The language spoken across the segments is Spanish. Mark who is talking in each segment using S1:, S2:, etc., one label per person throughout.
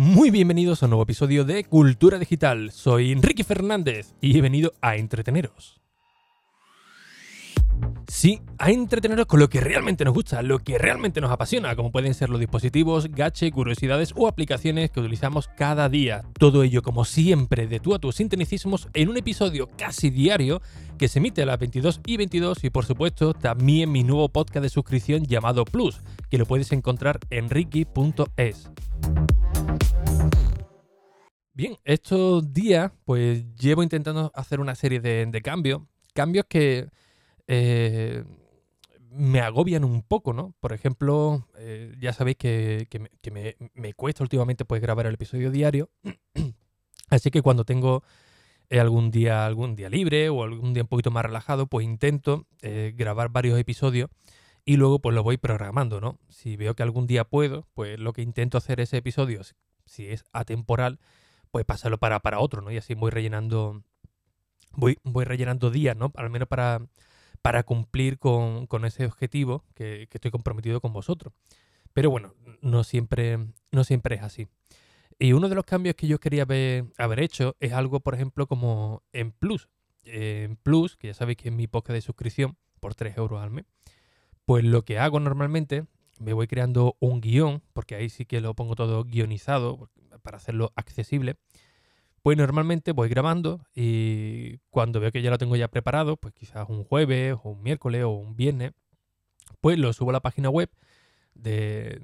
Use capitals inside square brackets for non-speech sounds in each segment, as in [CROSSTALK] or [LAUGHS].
S1: Muy bienvenidos a un nuevo episodio de Cultura Digital. Soy Enrique Fernández y he venido a entreteneros. Sí, a entreteneros con lo que realmente nos gusta, lo que realmente nos apasiona, como pueden ser los dispositivos, gache, curiosidades o aplicaciones que utilizamos cada día. Todo ello, como siempre, de tú a tus sinteticismos en un episodio casi diario que se emite a las 22 y 22 y por supuesto también mi nuevo podcast de suscripción llamado Plus, que lo puedes encontrar en ricky.es. Bien, estos días pues llevo intentando hacer una serie de, cambios, cambios que eh, me agobian un poco, ¿no? Por ejemplo, eh, ya sabéis que, me, cuesta últimamente pues grabar el episodio diario, [CLEARS THROAT] así que cuando tengo eh, algún día algún día libre o algún día un poquito más relajado, pues intento grabar varios episodios y luego pues lo voy programando, ¿no? Si veo que algún día puedo, pues lo que intento hacer ese episodio, si es atemporal, pues pasarlo para, para otro, ¿no? Y así voy rellenando, voy, voy rellenando días, ¿no? Al menos para, para cumplir con, ese objetivo que, estoy comprometido con vosotros. Pero bueno, no siempre, no siempre es así. Y uno de los cambios que yo quería haber, haber hecho es algo, por ejemplo, como en Plus. En Plus, que ya sabéis que es mi podcast de suscripción por 3 euros al mes, pues lo que hago normalmente, me voy creando un guion, porque ahí sí que lo pongo todo guionizado, para hacerlo accesible, pues normalmente voy grabando y cuando veo que ya lo tengo ya preparado, pues quizás un jueves o un miércoles o un viernes, pues lo subo a la página web de,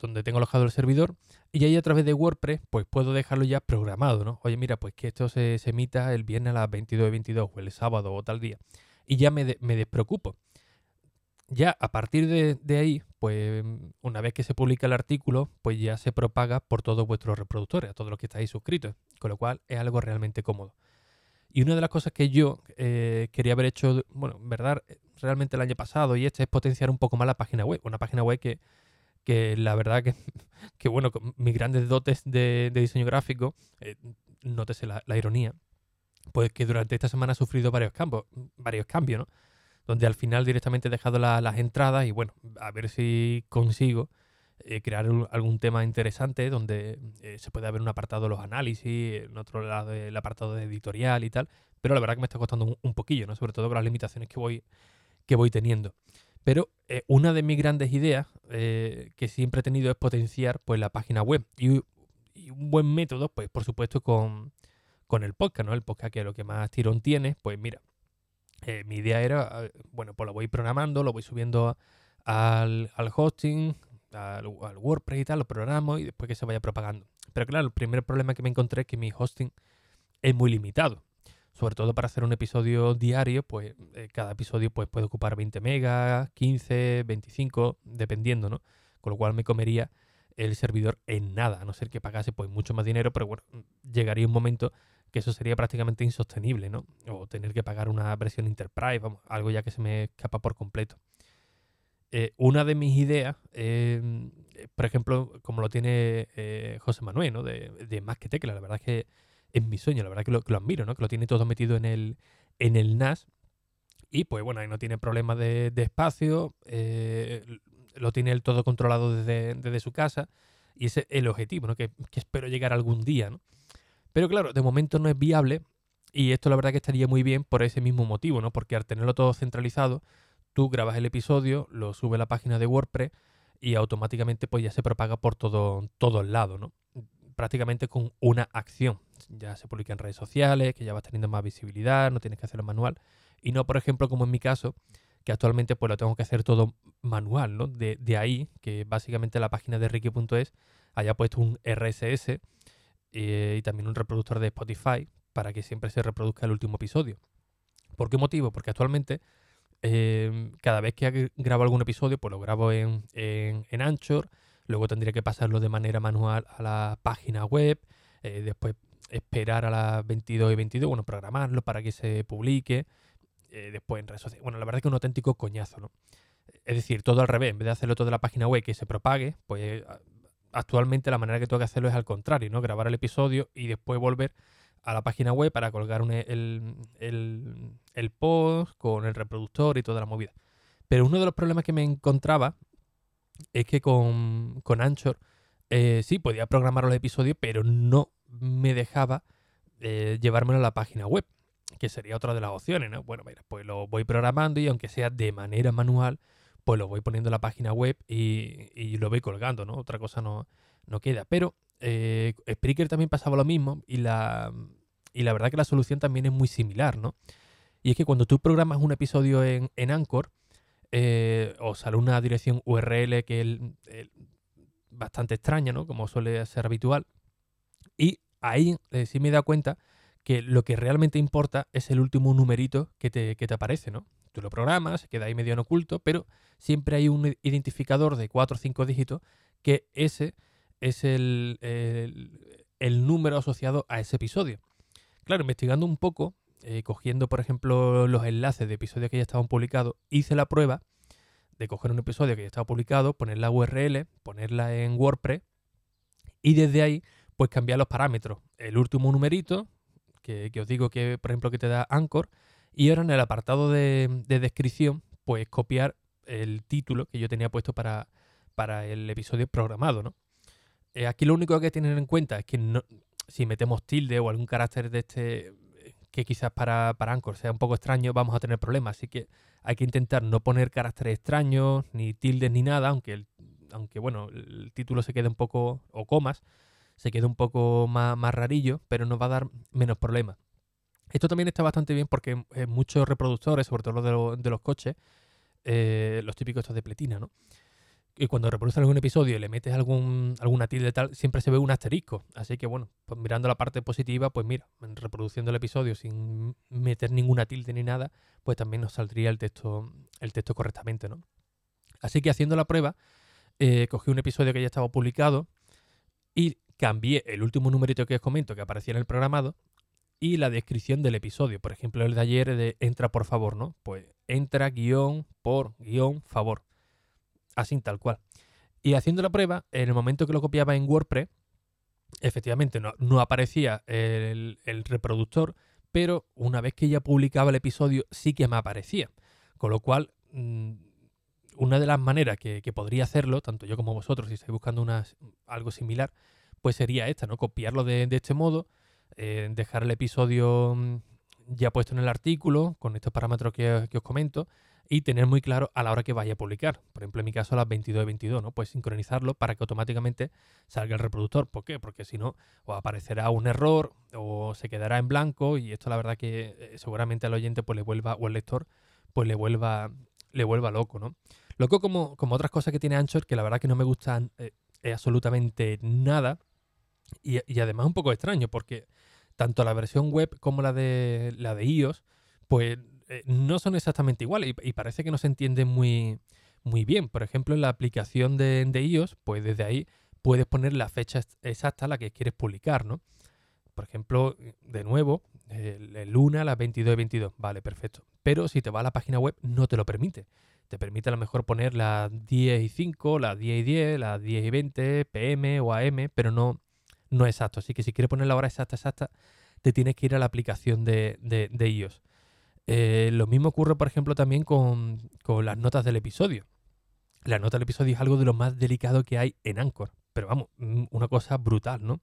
S1: donde tengo alojado el servidor y ahí a través de WordPress pues puedo dejarlo ya programado, ¿no? Oye, mira, pues que esto se, emita el viernes a las 22 22 o el sábado o tal día y ya me, me despreocupo ya a partir de, ahí, pues una vez que se publica el artículo, pues ya se propaga por todos vuestros reproductores, a todos los que estáis suscritos, con lo cual es algo realmente cómodo. Y una de las cosas que yo eh, quería haber hecho, bueno, en verdad, realmente el año pasado, y este es potenciar un poco más la página web. Una página web que, que la verdad que, [LAUGHS] que, bueno, con mis grandes dotes de, diseño gráfico, eh, nótese la, la, ironía, pues que durante esta semana ha sufrido varios cambios, varios cambios, ¿no? Donde al final directamente he dejado las entradas y bueno, a ver si consigo eh, crear algún tema interesante donde eh, se pueda ver un apartado de los análisis, en otro lado el apartado de editorial y tal, pero la verdad que me está costando un, poquillo, ¿no? sobre todo con las limitaciones que voy, que voy teniendo. Pero eh, una de mis grandes ideas que siempre he tenido es potenciar pues, la página web y, un buen método, pues por supuesto con, con el podcast, ¿no? El podcast que lo que más tirón tiene, pues mira, eh, mi idea era, bueno, pues lo voy programando, lo voy subiendo al, hosting, al, WordPress y tal, lo programo y después que se vaya propagando. Pero claro, el primer problema que me encontré es que mi hosting es muy limitado. Sobre todo para hacer un episodio diario, pues eh, cada episodio pues, puede ocupar 20 megas, 15, 25, dependiendo, ¿no? Con lo cual me comería el servidor en nada, a no ser que pagase pues mucho más dinero, pero bueno, llegaría un momento que eso sería prácticamente insostenible, ¿no? O tener que pagar una versión Enterprise, vamos, algo ya que se me escapa por completo. Eh, una de mis ideas, em, por ejemplo, como lo tiene eh, José Manuel, ¿no? De, Más que Tecla, la verdad es que es mi sueño, la verdad que lo, lo admiro, ¿no? Que lo tiene todo metido en el, en el NAS. Y pues bueno, ahí no tiene problemas de, espacio, eh, lo tiene él todo controlado desde, su casa. Y ese es el objetivo, ¿no? Que, que espero llegar algún día, ¿no? Pero claro, de momento no es viable y esto la verdad que estaría muy bien por ese mismo motivo, ¿no? Porque al tenerlo todo centralizado, tú grabas el episodio, lo subes a la página de WordPress y automáticamente pues ya se propaga por todo, todos lados, ¿no? Prácticamente con una acción. Ya se publica en redes sociales, que ya vas teniendo más visibilidad, no tienes que hacerlo manual. Y no, por ejemplo, como en mi caso, que actualmente pues lo tengo que hacer todo manual, ¿no? De, de ahí, que básicamente la página de Ricky.es haya puesto un RSS y también un reproductor de Spotify para que siempre se reproduzca el último episodio. ¿Por qué motivo? Porque actualmente em, cada vez que grabo algún episodio, pues lo grabo en, en, Anchor, luego tendría que pasarlo de manera manual a la página web, eh, después esperar a las 22 y 22, bueno, programarlo para que se publique, eh, después en redes sociales. Bueno, la verdad es que es un auténtico coñazo, ¿no? Es decir, todo al revés, en vez de hacerlo todo en la página web que se propague, pues actualmente la manera que tengo que hacerlo es al contrario, ¿no? Grabar el episodio y después volver a la página web para colgar el, post con el reproductor y toda la movida. Pero uno de los problemas que me encontraba es que con, con Anchor eh, sí, podía programar los episodios, pero no me dejaba eh, llevármelo a la página web, que sería otra de las opciones, ¿no? Bueno, mira, pues lo voy programando y aunque sea de manera manual, pues lo voy poniendo en la página web y, lo voy colgando, ¿no? Otra cosa no, no queda. Pero eh, Spreaker también pasaba lo mismo y la, y la verdad que la solución también es muy similar, ¿no? Y es que cuando tú programas un episodio en, en Anchor, eh, os sale una dirección URL que es bastante extraña, ¿no? Como suele ser habitual. Y ahí eh, sí me he dado cuenta que lo que realmente importa es el último numerito que te, que te aparece, ¿no? Tú lo programas, se queda ahí medio en oculto, pero siempre hay un identificador de 4 o 5 dígitos que ese es el, el, número asociado a ese episodio. Claro, investigando un poco, eh, cogiendo por ejemplo los enlaces de episodios que ya estaban publicados, hice la prueba de coger un episodio que ya estaba publicado, poner la URL, ponerla en WordPress y desde ahí pues cambiar los parámetros. El último numerito, que, os digo que por ejemplo que te da Anchor, y ahora en el apartado de, descripción pues copiar el título que yo tenía puesto para, para el episodio programado, ¿no? Eh, aquí lo único que hay que tener en cuenta es que no, si metemos tilde o algún carácter de este que quizás para, para Anchor sea un poco extraño, vamos a tener problemas. Así que hay que intentar no poner caracteres extraños, ni tildes, ni nada, aunque, el, aunque bueno, el título se quede un poco, o comas, se quede un poco más, más rarillo, pero nos va a dar menos problemas. Esto también está bastante bien porque en muchos reproductores, sobre todo los de, los coches, eh, los típicos estos de pletina, ¿no? y cuando reproduces algún episodio y le metes algún, alguna tilde tal, siempre se ve un asterisco. Así que bueno, pues mirando la parte positiva, pues mira, reproduciendo el episodio sin meter ninguna tilde ni nada, pues también nos saldría el texto, el texto correctamente, ¿no? Así que haciendo la prueba, eh, cogí un episodio que ya estaba publicado y cambié el último numerito que os comento que aparecía en el programado y la descripción del episodio. Por ejemplo, el de ayer de entra por favor, ¿no? Pues entra guion por guion favor así tal cual. Y haciendo la prueba, en el momento que lo copiaba en WordPress, efectivamente no, aparecía el, reproductor, pero una vez que ya publicaba el episodio sí que me aparecía. Con lo cual, mm, una de las maneras que, podría hacerlo, tanto yo como vosotros, si estáis buscando algo similar, pues sería esta, ¿no? Copiarlo de, este modo, eh, dejar el episodio mm, ya puesto en el artículo, con estos parámetros que, os comento, y tener muy claro a la hora que vaya a publicar. Por ejemplo, en mi caso a las 22 y 22, ¿no? Pues sincronizarlo para que automáticamente salga el reproductor. ¿Por qué? Porque si no, o aparecerá un error o se quedará en blanco y esto la verdad que eh, seguramente al oyente pues le vuelva, o al lector, pues le vuelva, le vuelva loco, ¿no? Loco como, como otras cosas que tiene Anchor que la verdad que no me gustan eh, absolutamente nada y, y además un poco extraño porque tanto la versión web como la de, la de iOS pues eh, no son exactamente iguales y, parece que no se entienden muy, muy bien. Por ejemplo, en la aplicación de, iOS, pues desde ahí puedes poner la fecha exacta a la que quieres publicar, ¿no? Por ejemplo, de nuevo, el, el luna a las 22 y 22. Vale, perfecto. Pero si te va a la página web, no te lo permite. Te permite a lo mejor poner las 10 y 5, las 10 y 10, las 10 y 20, PM o AM, pero no, no exacto. Así que si quieres poner la hora exacta, exacta, te tienes que ir a la aplicación de, de iOS. Eh, lo mismo ocurre, por ejemplo, también con, las notas del episodio. La nota del episodio es algo de lo más delicado que hay en Anchor. Pero vamos, mm, una cosa brutal, ¿no?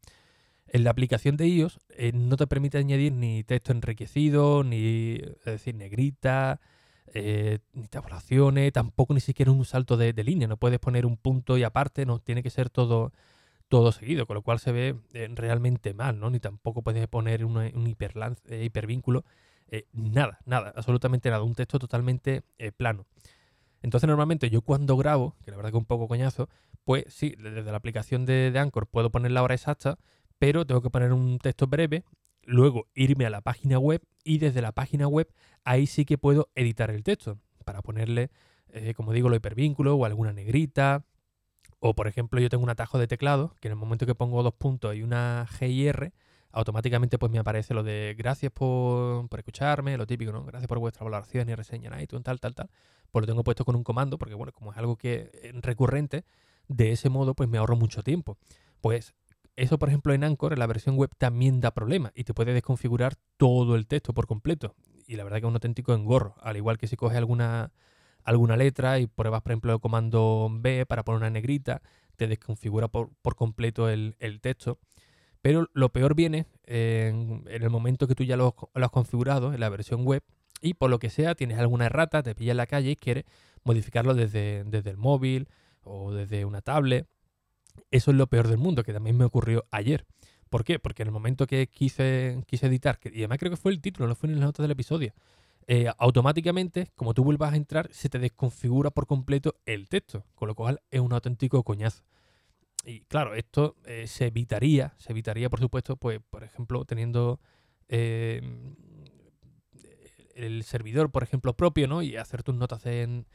S1: En la aplicación de iOS eh, no te permite añadir ni texto enriquecido, ni decir, negrita, eh, ni tabulaciones, tampoco ni siquiera un salto de, línea. No puedes poner un punto y aparte, no, tiene que ser todo, todo seguido, con lo cual se ve realmente mal, ¿no? Ni tampoco puedes poner un hipervínculo eh, nada, nada, absolutamente nada, un texto totalmente eh, plano. Entonces normalmente yo cuando grabo, que la verdad que un poco coñazo, pues sí, desde la aplicación de, Anchor puedo poner la hora exacta, pero tengo que poner un texto breve, luego irme a la página web y desde la página web ahí sí que puedo editar el texto para ponerle, eh, como digo, lo hipervínculo o alguna negrita. O por ejemplo yo tengo un atajo de teclado que en el momento que pongo dos puntos y una G y R, automáticamente pues me aparece lo de gracias por, escucharme, lo típico, ¿no? Gracias por vuestra valoración y reseña en iTunes, tal, tal, tal. Pues lo tengo puesto con un comando, porque bueno, como es algo que es recurrente, de ese modo pues me ahorro mucho tiempo. Pues eso, por ejemplo, en Anchor, en la versión web, también da problemas y te puede desconfigurar todo el texto por completo. Y la verdad que es un auténtico engorro. Al igual que si coges alguna, alguna letra y pruebas, por ejemplo, el comando B para poner una negrita, te desconfigura por, completo el, texto. Pero lo peor viene en, el momento que tú ya lo, has configurado en la versión web y por lo que sea tienes alguna errata, te pilla en la calle y quieres modificarlo desde, desde el móvil o desde una tablet. Eso es lo peor del mundo, que también me ocurrió ayer. ¿Por qué? Porque en el momento que quise, quise editar, y además creo que fue el título, no fue en las notas del episodio, eh, automáticamente, como tú vuelvas a entrar, se te desconfigura por completo el texto, con lo cual es un auténtico coñazo. Y claro, esto eh, se evitaría, se evitaría, por supuesto, pues, por ejemplo, teniendo eh, el servidor, por ejemplo, propio, ¿no? Y hacer tus notas del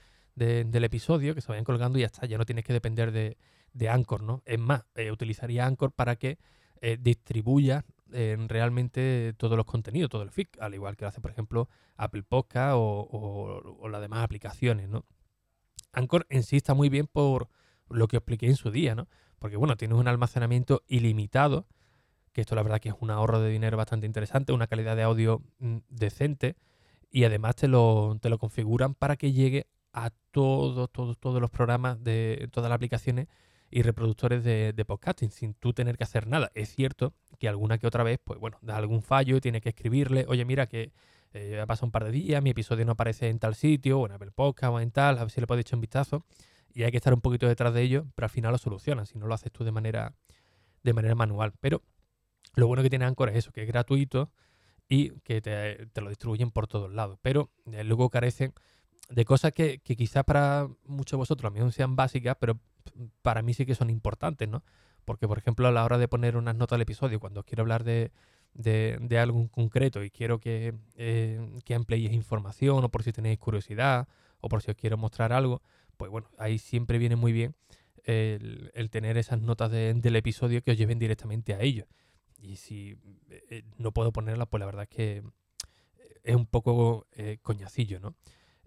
S1: episodio que se vayan colgando y ya está, ya no tienes que depender de, de Anchor, ¿no? Es más, utilizaría Anchor para que distribuya realmente todos los contenidos, todo el feed, al igual que lo hace, por ejemplo, Apple Podcast o, las demás aplicaciones, ¿no? Anchor en muy bien por lo que expliqué en su día, ¿no? Porque, bueno, tienes un almacenamiento ilimitado, que esto la verdad que es un ahorro de dinero bastante interesante, una calidad de audio mm, decente, y además te lo, te lo configuran para que llegue a todos, todos, todos los programas de todas las aplicaciones y reproductores de, podcasting sin tú tener que hacer nada. Es cierto que alguna que otra vez, pues bueno, da algún fallo y tienes que escribirle, oye, mira que eh, ha pasado un par de días, mi episodio no aparece en tal sitio, o en Apple Podcast o en tal, a ver si le puedes echar un vistazo. Y hay que estar un poquito detrás de ello, pero al final lo solucionan, si no lo haces tú de manera, de manera manual. Pero lo bueno que tiene Anchor es eso, que es gratuito y que te, lo distribuyen por todos lados. Pero eh, luego carecen de cosas que, que quizás para muchos de vosotros a mí no sean básicas, pero para mí sí que son importantes, ¿no? Porque, por ejemplo, a la hora de poner unas notas al episodio, cuando quiero hablar de, de, algo en concreto y quiero que, eh, que ampliéis información o por si tenéis curiosidad o por si os quiero mostrar algo, pues bueno, ahí siempre viene muy bien el, tener esas notas del episodio que os lleven directamente a ello. Y si eh, no puedo ponerlas, pues la verdad es que es un poco eh, coñacillo, ¿no?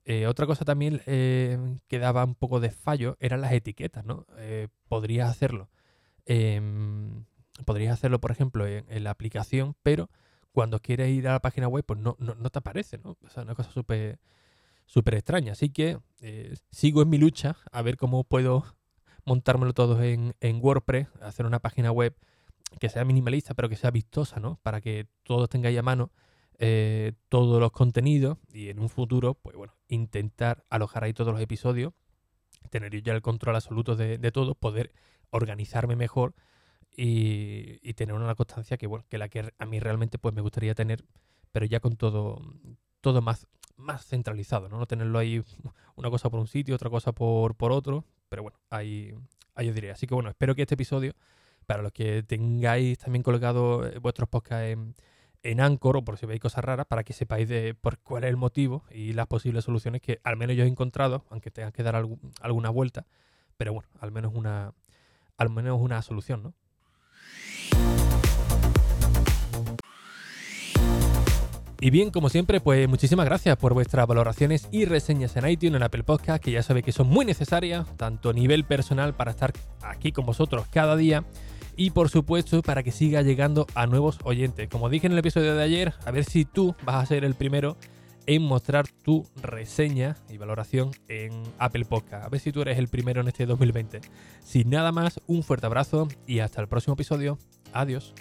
S1: Eh, otra cosa también eh, que daba un poco de fallo eran las etiquetas, ¿no? Eh, podrías hacerlo. Em, podrías hacerlo, por ejemplo, en, la aplicación, pero cuando quieres ir a la página web, pues no, no, te aparece, ¿no? O sea, una cosa súper súper extraña. Así que sigo en mi lucha a ver cómo puedo montármelo todo en, en, WordPress, hacer una página web que sea minimalista, pero que sea vistosa, ¿no? Para que todo tenga ahí a mano eh, todos los contenidos y en un futuro, pues bueno, intentar alojar ahí todos los episodios, tener ya el control absoluto de, todo, poder organizarme mejor y, tener una constancia que, bueno, que la que a mí realmente pues me gustaría tener, pero ya con todo, todo más, más centralizado, ¿no? No tenerlo ahí una cosa por un sitio, otra cosa por, por otro, pero bueno, ahí, ahí os diré. Así que bueno, espero que este episodio, para los que tengáis también colgado eh, vuestros podcasts en en Anchor o por si veis cosas raras para que sepáis de por cuál es el motivo y las posibles soluciones que al menos yo he encontrado, aunque tengan que dar alguna vuelta, pero bueno, al menos una, al menos una solución, ¿no? Y bien, como siempre, pues muchísimas gracias por vuestras valoraciones y reseñas en iTunes, en Apple Podcast, que ya sabéis que son muy necesarias, tanto a nivel personal para estar aquí con vosotros cada día, y por supuesto para que siga llegando a nuevos oyentes. Como dije en el episodio de ayer, a ver si tú vas a ser el primero en mostrar tu reseña y valoración en Apple Podcast. A ver si tú eres el primero en este 2020. Sin nada más, un fuerte abrazo y hasta el próximo episodio. Adiós.